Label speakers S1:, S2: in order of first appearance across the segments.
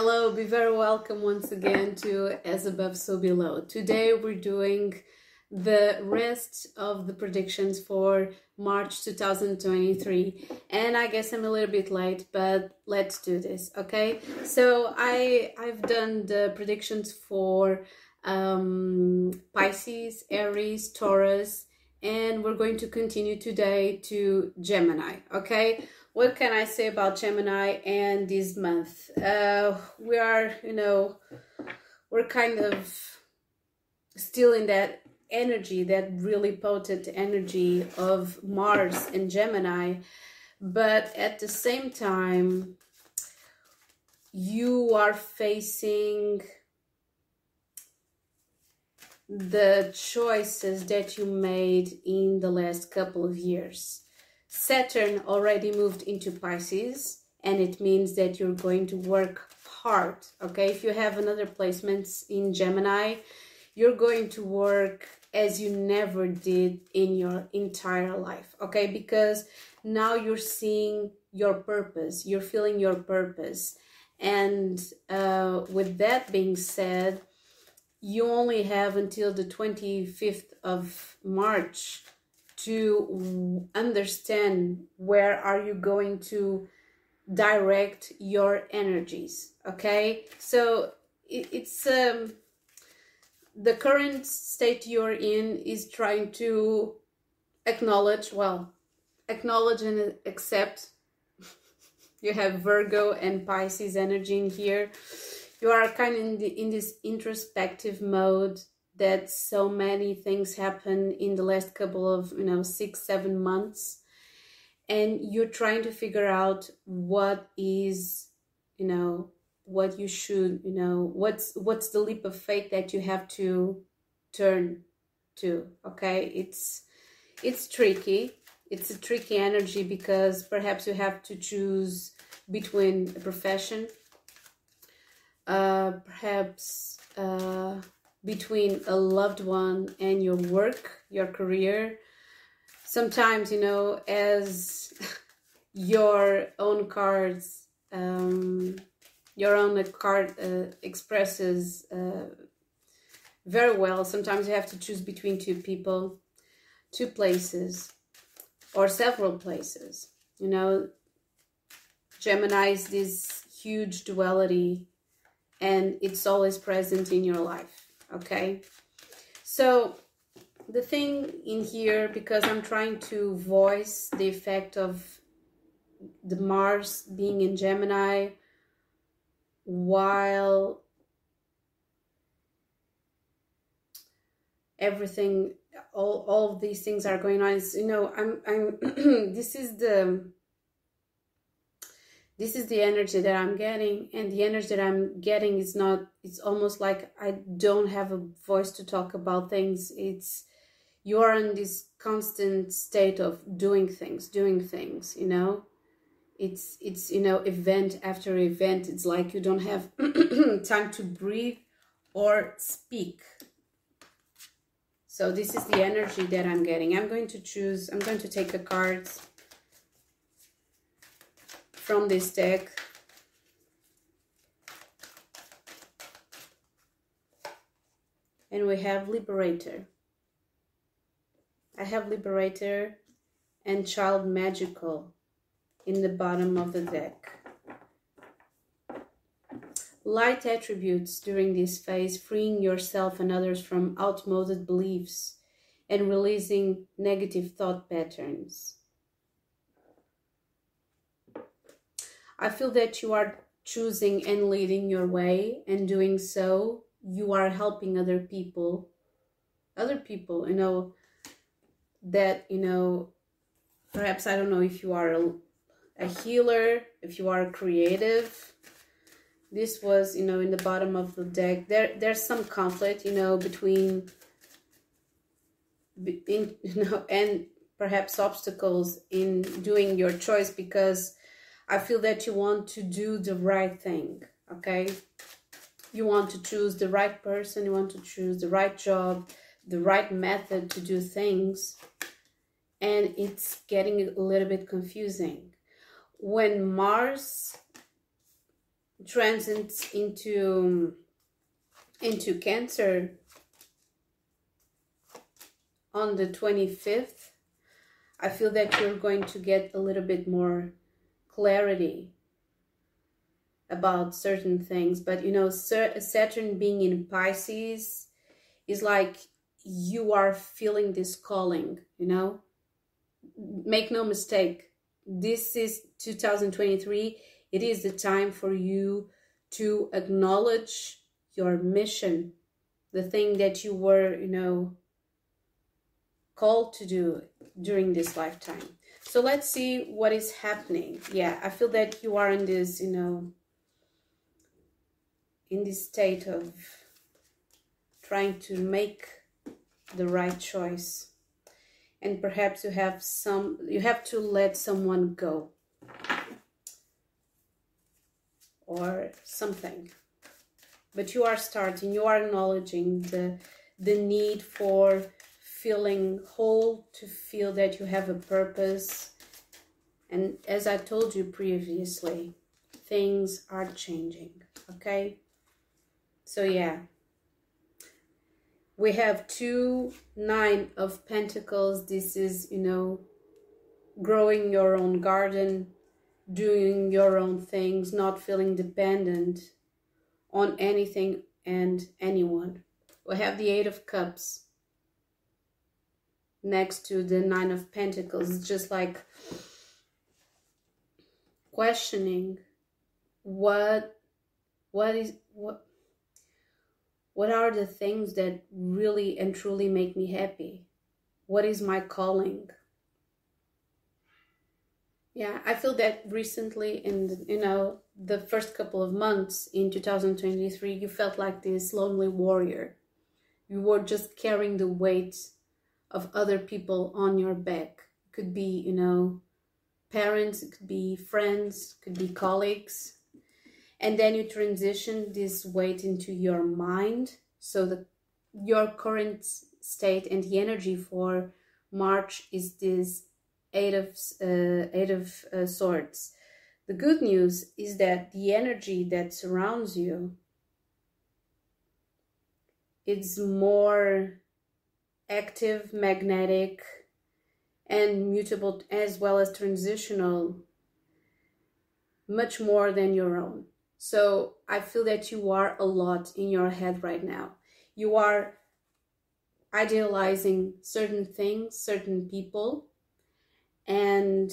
S1: Hello, be very welcome once again to As Above So Below. Today we're doing the rest of the predictions for March 2023 and I guess I'm a little bit late but let's do this okay? So I I've done the predictions for um, Pisces Aries Taurus and we're going to continue today to Gemini okay what can I say about Gemini and this month uh, we are you know we're kind of still in that energy, that really potent energy of Mars and Gemini. But at the same time, you are facing the choices that you made in the last couple of years. Saturn already moved into Pisces, and it means that you're going to work hard. Okay, if you have another placements in Gemini, you're going to work as you never did in your entire life okay because now you're seeing your purpose you're feeling your purpose and uh, with that being said you only have until the 25th of march to understand where are you going to direct your energies okay so it's um the current state you're in is trying to acknowledge, well, acknowledge and accept. you have Virgo and Pisces energy in here. You are kind of in, the, in this introspective mode that so many things happen in the last couple of, you know, six, seven months. And you're trying to figure out what is, you know, what you should you know what's what's the leap of faith that you have to turn to okay it's it's tricky it's a tricky energy because perhaps you have to choose between a profession uh, perhaps uh, between a loved one and your work your career sometimes you know as your own cards um, your own card uh, expresses uh, very well. Sometimes you have to choose between two people, two places, or several places. You know, Gemini is this huge duality and it's always present in your life. Okay. So the thing in here, because I'm trying to voice the effect of the Mars being in Gemini while everything all all of these things are going on is you know i'm i'm this is the this is the energy that i'm getting and the energy that i'm getting is not it's almost like i don't have a voice to talk about things. It's you are in this constant state of doing things doing things you know? It's it's you know event after event. It's like you don't have time to breathe or speak. So this is the energy that i'm getting. I'm going to choose i'm going to take the cards from this deck and we have liberator i have liberator and child magical in the bottom of the deck. Light attributes during this phase, freeing yourself and others from outmoded beliefs and releasing negative thought patterns. I feel that you are choosing and leading your way, and doing so, you are helping other people. Other people, you know, that, you know, perhaps I don't know if you are a a healer, if you are creative. This was, you know, in the bottom of the deck. There, there's some conflict, you know, between, in, you know, and perhaps obstacles in doing your choice because I feel that you want to do the right thing, okay? You want to choose the right person, you want to choose the right job, the right method to do things, and it's getting a little bit confusing when Mars transits into into Cancer on the 25th, I feel that you're going to get a little bit more clarity about certain things. But you know, Saturn being in Pisces is like you are feeling this calling, you know? Make no mistake, this is 2023. It is the time for you to acknowledge your mission, the thing that you were, you know, called to do during this lifetime. So let's see what is happening. Yeah, I feel that you are in this, you know, in this state of trying to make the right choice. And perhaps you have some, you have to let someone go or something. But you are starting, you are acknowledging the, the need for feeling whole, to feel that you have a purpose. And as I told you previously, things are changing, okay? So, yeah. We have two nine of pentacles. This is, you know, growing your own garden, doing your own things, not feeling dependent on anything and anyone. We have the Eight of Cups next to the nine of pentacles. Just like questioning what what is what what are the things that really and truly make me happy? What is my calling? Yeah i feel that recently in you know the first couple of months in 2023 you felt like this lonely warrior. You were just carrying the weight of other people on your back. Could be, you know, parents, it could be friends, could be colleagues. And then you transition this weight into your mind. So that your current state and the energy for March is this eight of uh, eight of uh, swords. The good news is that the energy that surrounds you it's more active, magnetic, and mutable as well as transitional much more than your own. So I feel that you are a lot in your head right now. You are idealizing certain things, certain people, and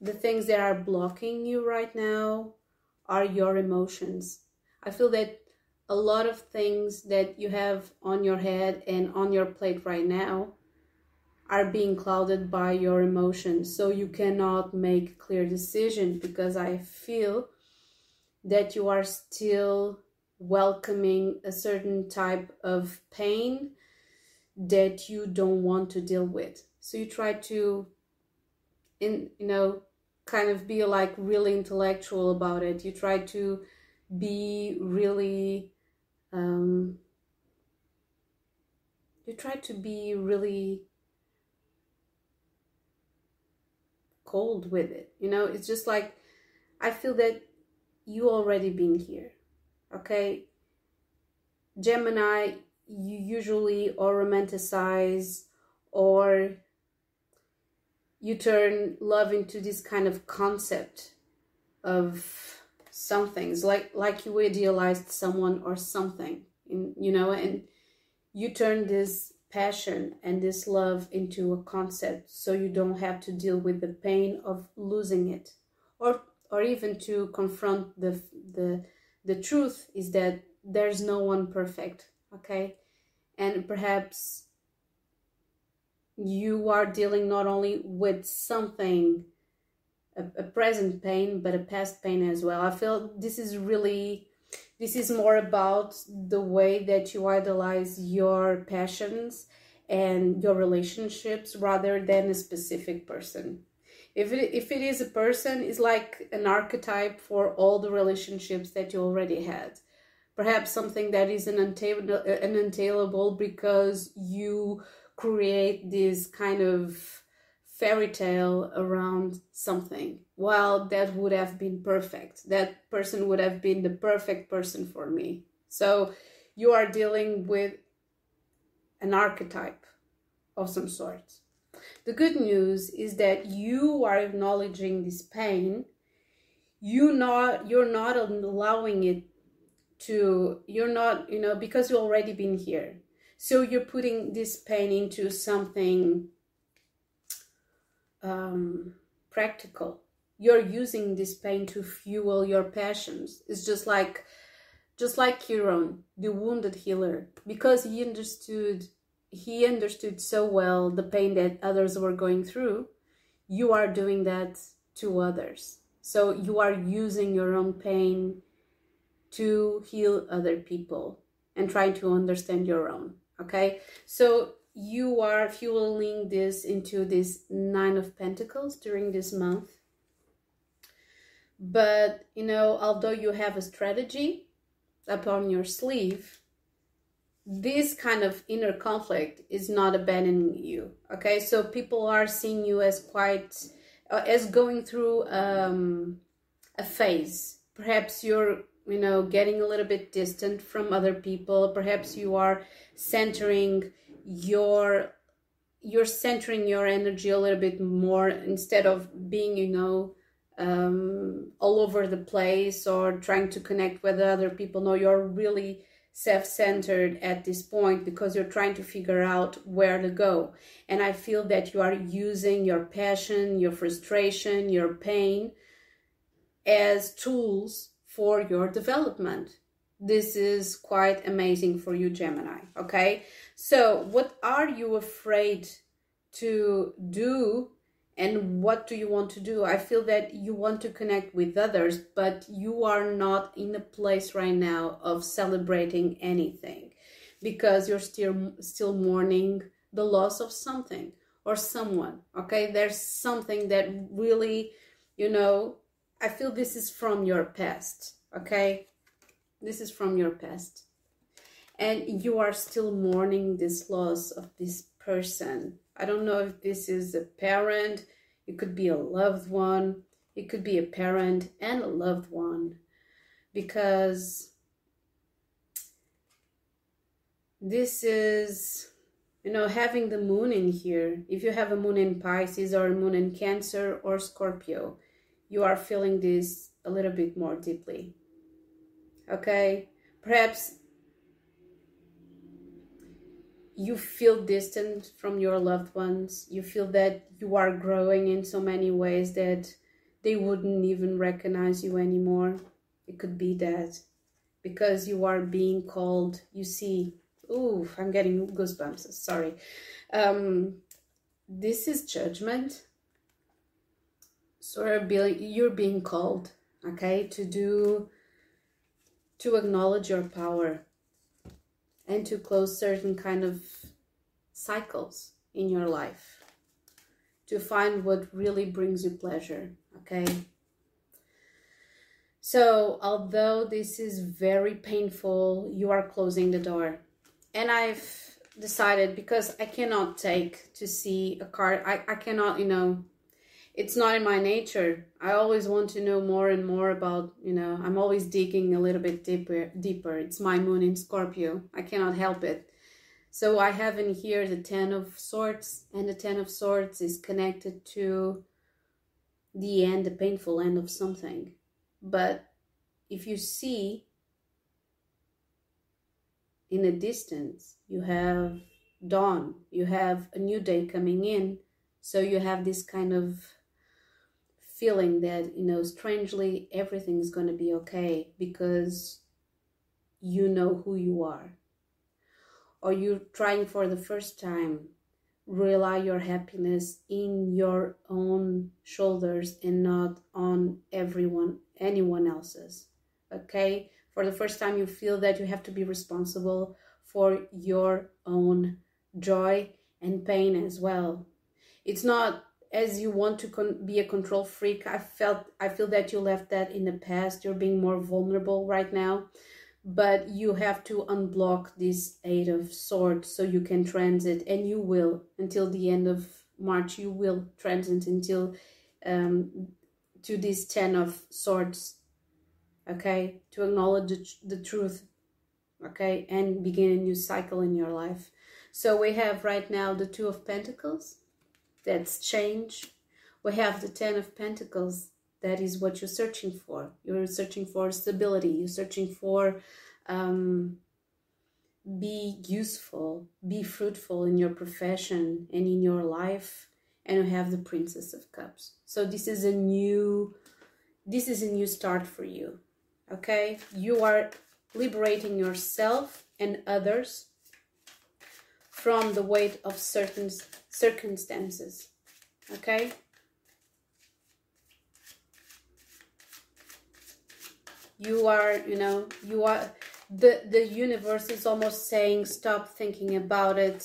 S1: the things that are blocking you right now are your emotions. I feel that a lot of things that you have on your head and on your plate right now are being clouded by your emotions. So you cannot make clear decision because i feel that you are still welcoming a certain type of pain that you don't want to deal with. So you try to in you know kind of be like really intellectual about it. You try to be really um, you try to be really cold with it you know? It's just like i feel that you already been here okay? Gemini you usually or romanticize or you turn love into this kind of concept of some things like like you idealized someone or something in you know and you turn this passion and this love into a concept so you don't have to deal with the pain of losing it. Or or even to confront the the the truth is that there's no one perfect okay? And perhaps you are dealing not only with something a, a present pain but a past pain as well. I feel this is really this is more about the way that you idolize your passions and your relationships rather than a specific person. If it, if it is a person it's like an archetype for all the relationships that you already had. Perhaps something that is an, untail- uh, an untailable because you create this kind of fairy tale around something. Well, that would have been perfect. That person would have been the perfect person for me. So you are dealing with an archetype of some sort. The good news is that you are acknowledging this pain. You not you're not allowing it to you're not, you know, because you've already been here. So you're putting this pain into something um, practical. You're using this pain to fuel your passions. It's just like just like Chiron, the wounded healer, because he understood he understood so well the pain that others were going through, you are doing that to others. So you are using your own pain to heal other people and trying to understand your own. Okay, so you are fueling this into this Nine of Pentacles during this month. But you know, although you have a strategy upon your sleeve, this kind of inner conflict is not abandoning you okay? So people are seeing you as quite uh, as going through um, a phase. Perhaps you're you know getting a little bit distant from other people. Perhaps you are centering your you're centering your energy a little bit more instead of being you know um, all over the place or trying to connect with other people. No you're really self-centered at this point because you're trying to figure out where to go. And i feel that you are using your passion your frustration your pain as tools for your development this is quite amazing for you gemini okay? So what are you afraid to do and what do you want to do? I feel that you want to connect with others but you are not in a place right now of celebrating anything because you're still still mourning the loss of something or someone okay? There's something that really you know i feel this is from your past okay this is from your past. And you are still mourning this loss of this person. I don't know if this is a parent, it could be a loved one, it could be a parent and a loved one. Because this is you know having the moon in here. If you have a moon in pisces or a moon in cancer or scorpio you are feeling this a little bit more deeply okay? Perhaps you feel distant from your loved ones. You feel that you are growing in so many ways that they wouldn't even recognize you anymore. It could be that because you are being called you see ooh i'm getting goosebumps sorry. Um this is judgment. So you're being called okay to do to acknowledge your power and to close certain kind of cycles in your life to find what really brings you pleasure okay? So although this is very painful you are closing the door. And i've decided because i cannot take to see a card i, I cannot you know it's not in my nature. I always want to know more and more about, you know, I'm always digging a little bit deeper deeper. It's my moon in Scorpio. I cannot help it. So I have in here the 10 of swords and the 10 of swords is connected to the end, the painful end of something. But if you see in a distance, you have dawn, you have a new day coming in. So you have this kind of feeling that, you know, strangely everything is going to be okay because you know who you are. Or you're trying for the first time, rely your happiness in your own shoulders and not on everyone, anyone else's. Okay? For the first time, you feel that you have to be responsible for your own joy and pain as well. It's not as you want to be a control freak i felt i feel that you left that in the past. You're being more vulnerable right now but you have to unblock this eight of swords so you can transit and you will. Until the end of March, you will transit until um, to this Ten of Swords, okay, to acknowledge the, the truth, okay, and begin a new cycle in your life. So we have right now the Two of Pentacles, that's change. We have the Ten of Pentacles, that is what you're searching for. You're searching for stability, you're searching for um, be useful, be fruitful in your profession and in your life. And you have the Princess of Cups. So this is a new, this is a new start for you. Okay, you are liberating yourself and others from the weight of certain circumstances. Okay. You are, you know, you are the the universe is almost saying stop thinking about it.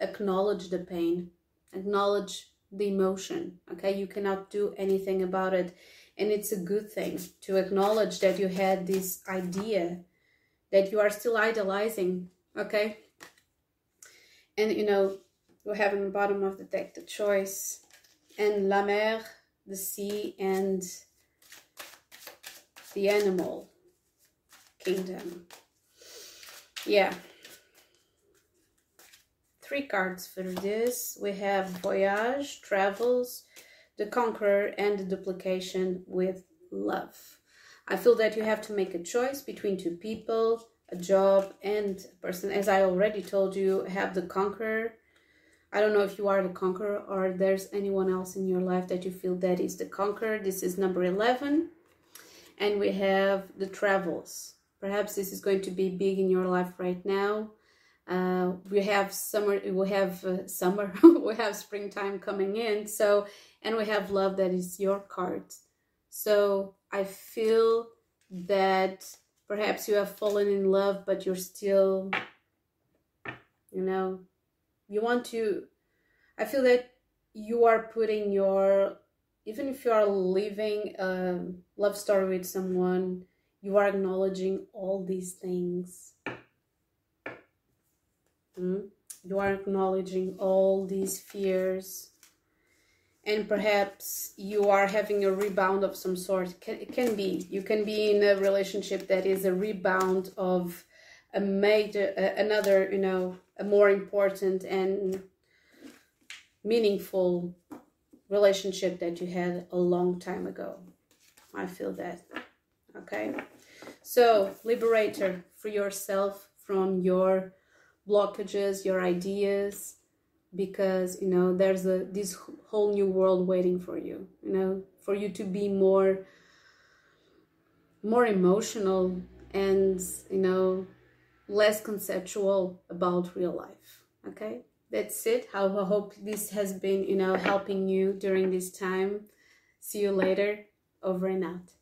S1: Acknowledge the pain. Acknowledge the emotion. Okay? You cannot do anything about it. And it's a good thing to acknowledge that you had this idea that you are still idolizing. Okay and you know we have in the bottom of the deck the choice and la mer the sea and the animal kingdom. Yeah. Three cards for this. We have Voyage, Travels, the Conqueror, and the Duplication with Love. I feel that you have to make a choice between two people, job, and a person. As I already told you, have the Conqueror. I don't know if you are the conqueror or there's anyone else in your life that you feel that is the conqueror. This is number 11. And we have the travels. Perhaps this is going to be big in your life right now. Uh, we have summer, we have uh, summer, we have springtime coming in. So, and we have love that is your card. So I feel that perhaps you have fallen in love, but you're still, you know, you want to, I feel that you are putting your, even if you are living a love story with someone, you are acknowledging all these things. Mm? You are acknowledging all these fears. And perhaps you are having a rebound of some sort. It can be. You can be in a relationship that is a rebound of a major, another, you know, a more important and meaningful relationship that you had a long time ago. I feel that okay so liberator for yourself from your blockages your ideas because you know there's a this whole new world waiting for you you know for you to be more more emotional and you know less conceptual about real life okay? That's it. I hope this has been you know helping you during this time. See you later. Over and out